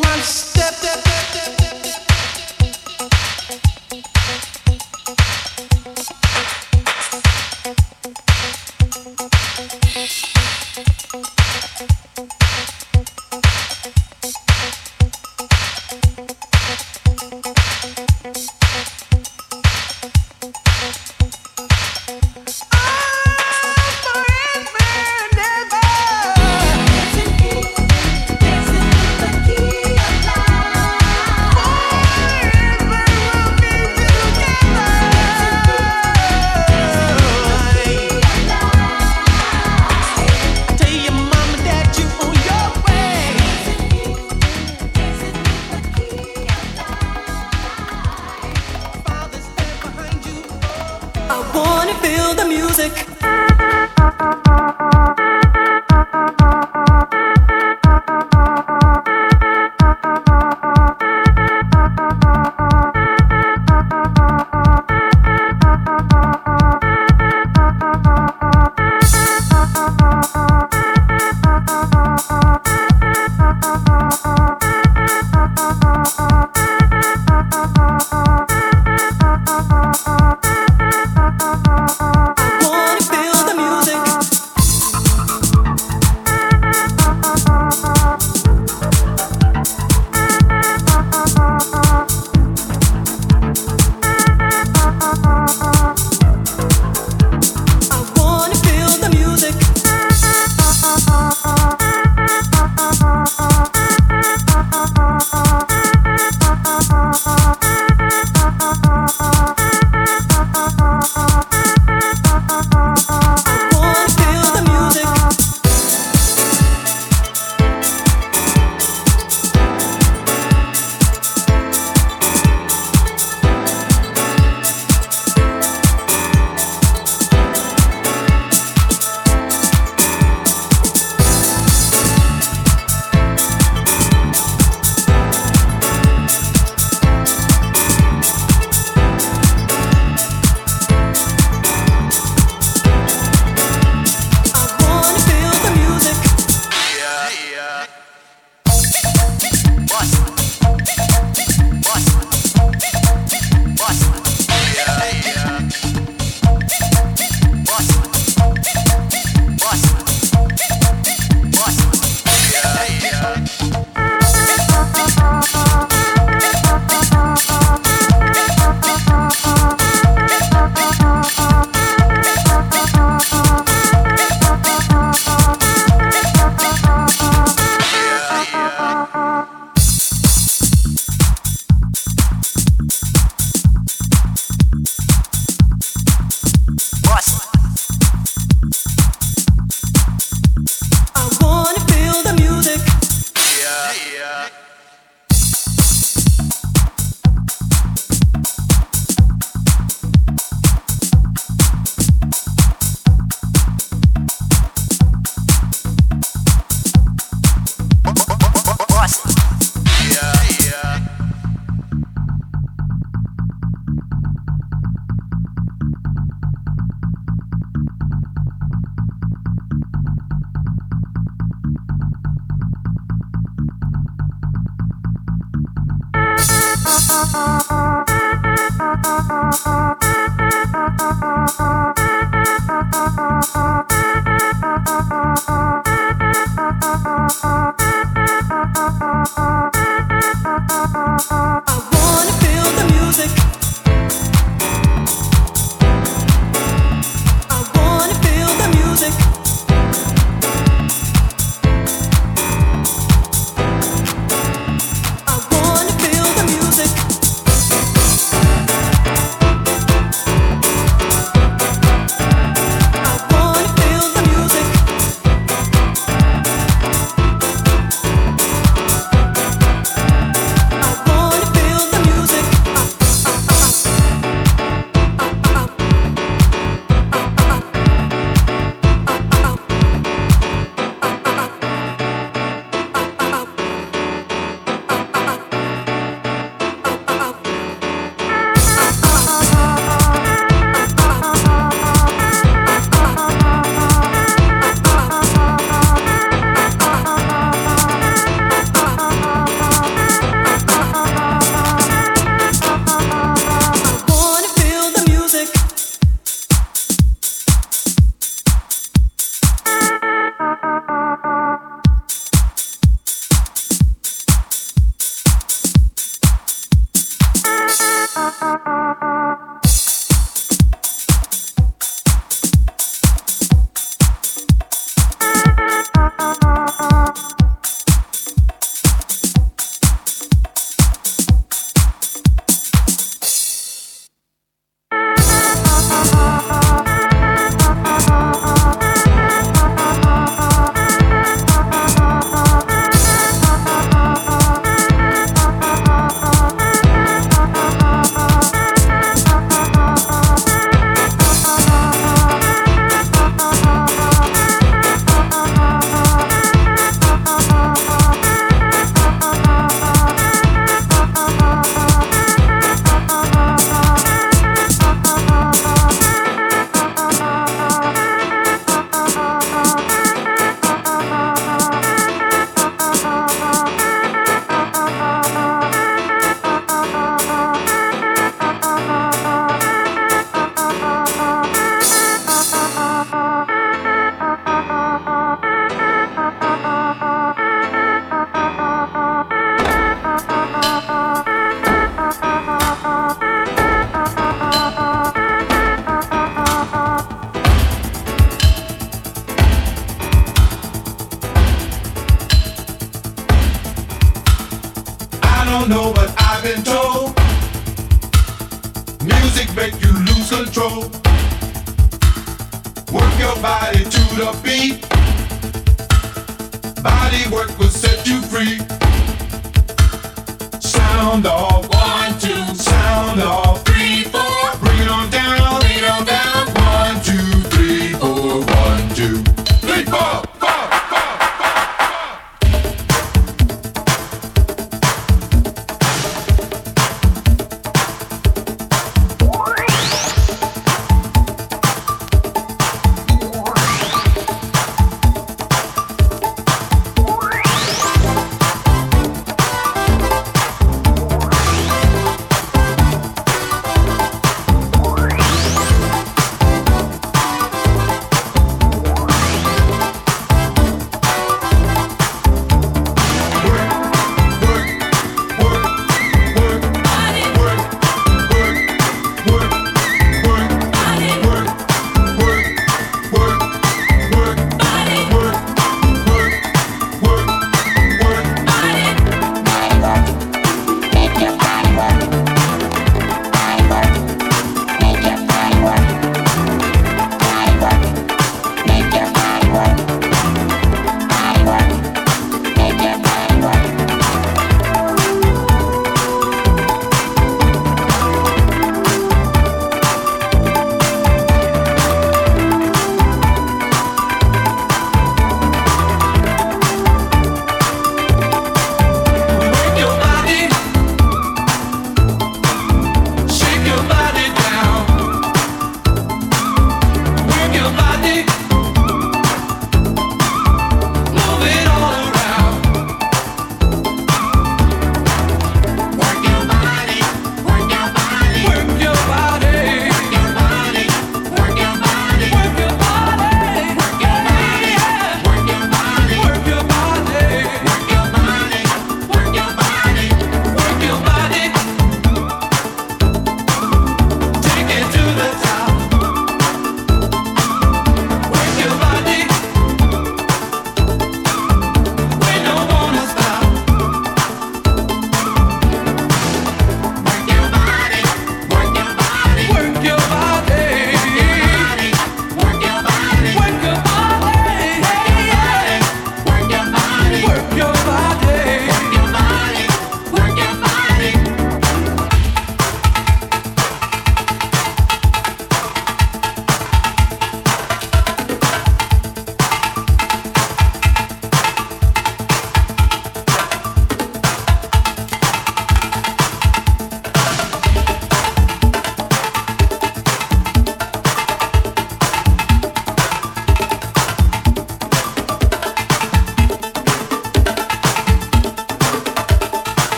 Feel the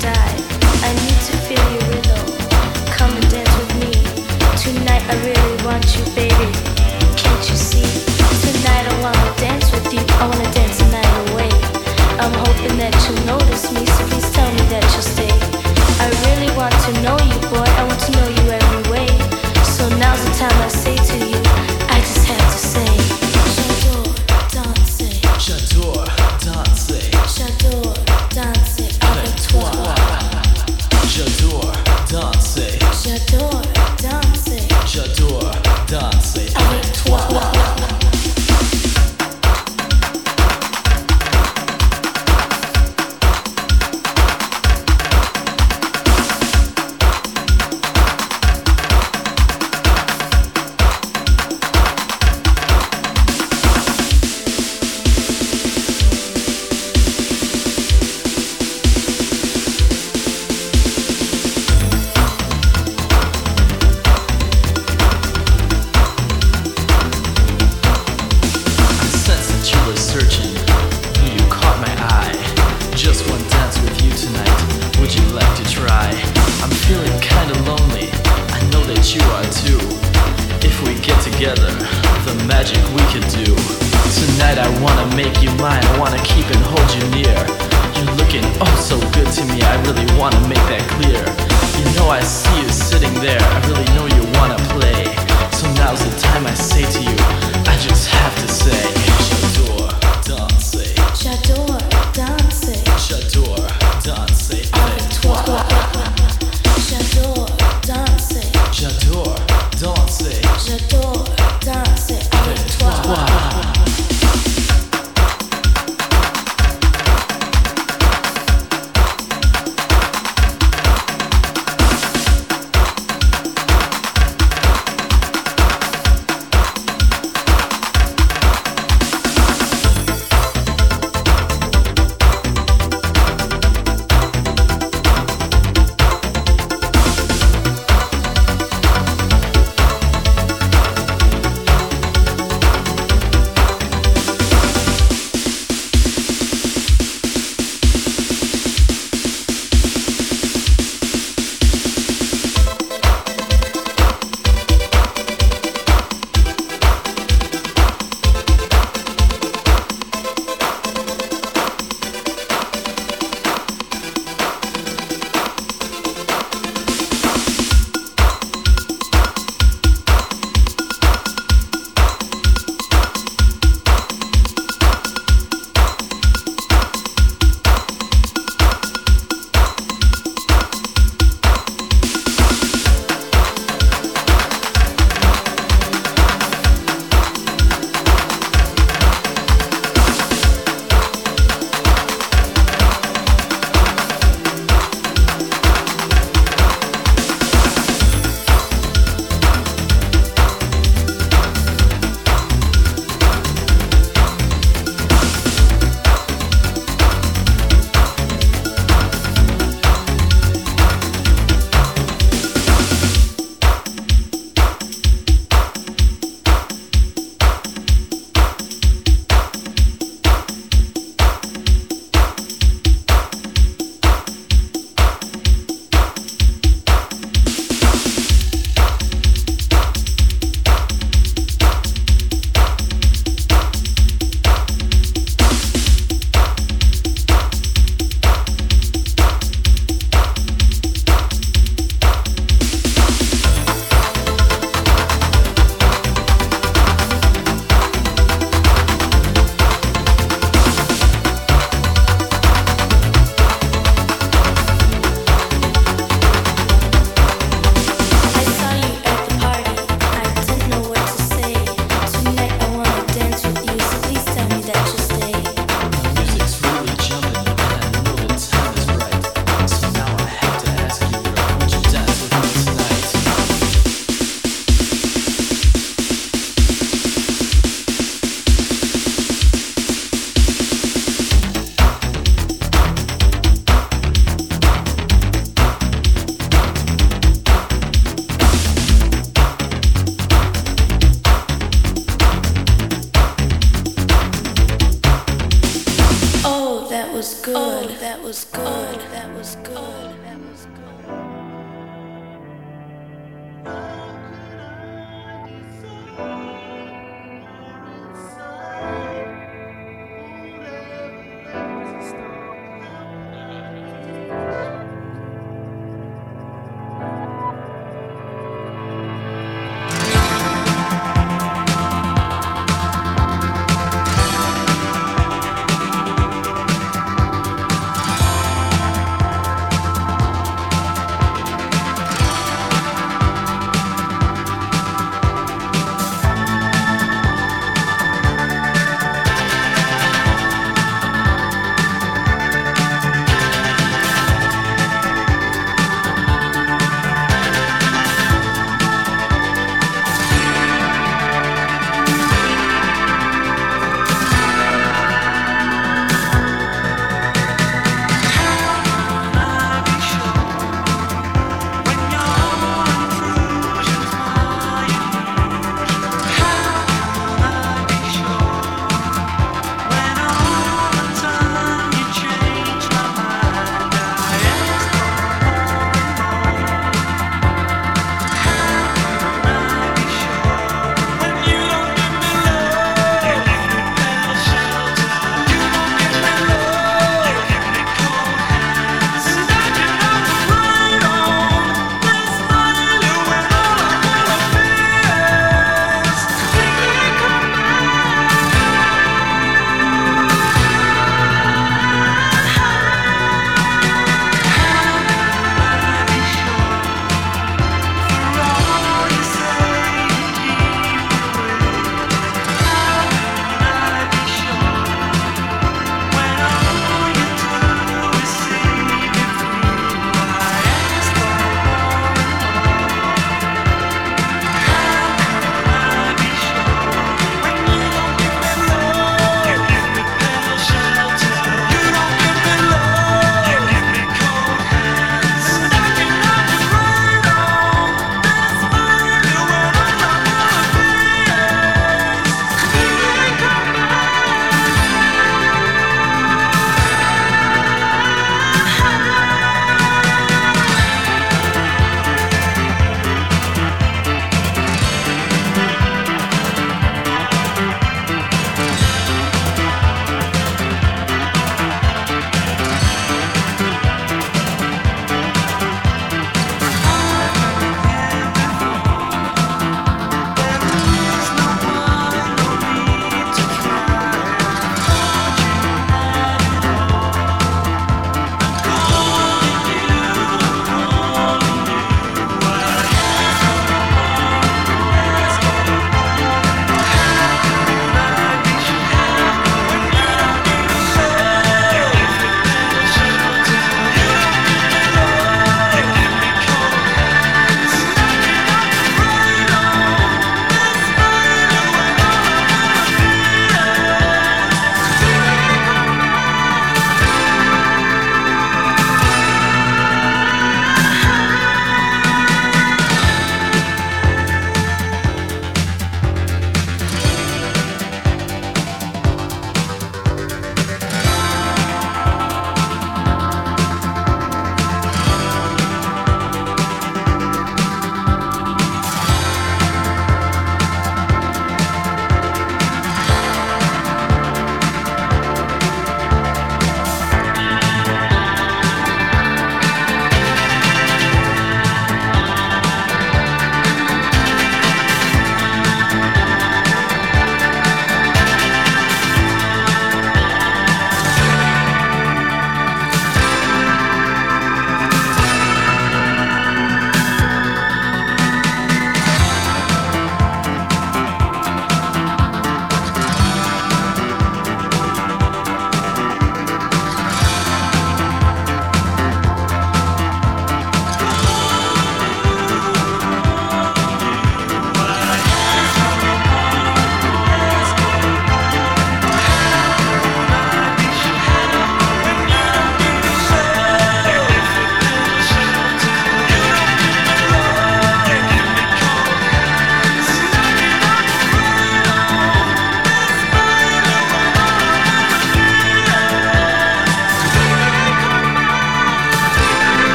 die. I need to feel your rhythm. Come and dance with me. Tonight I really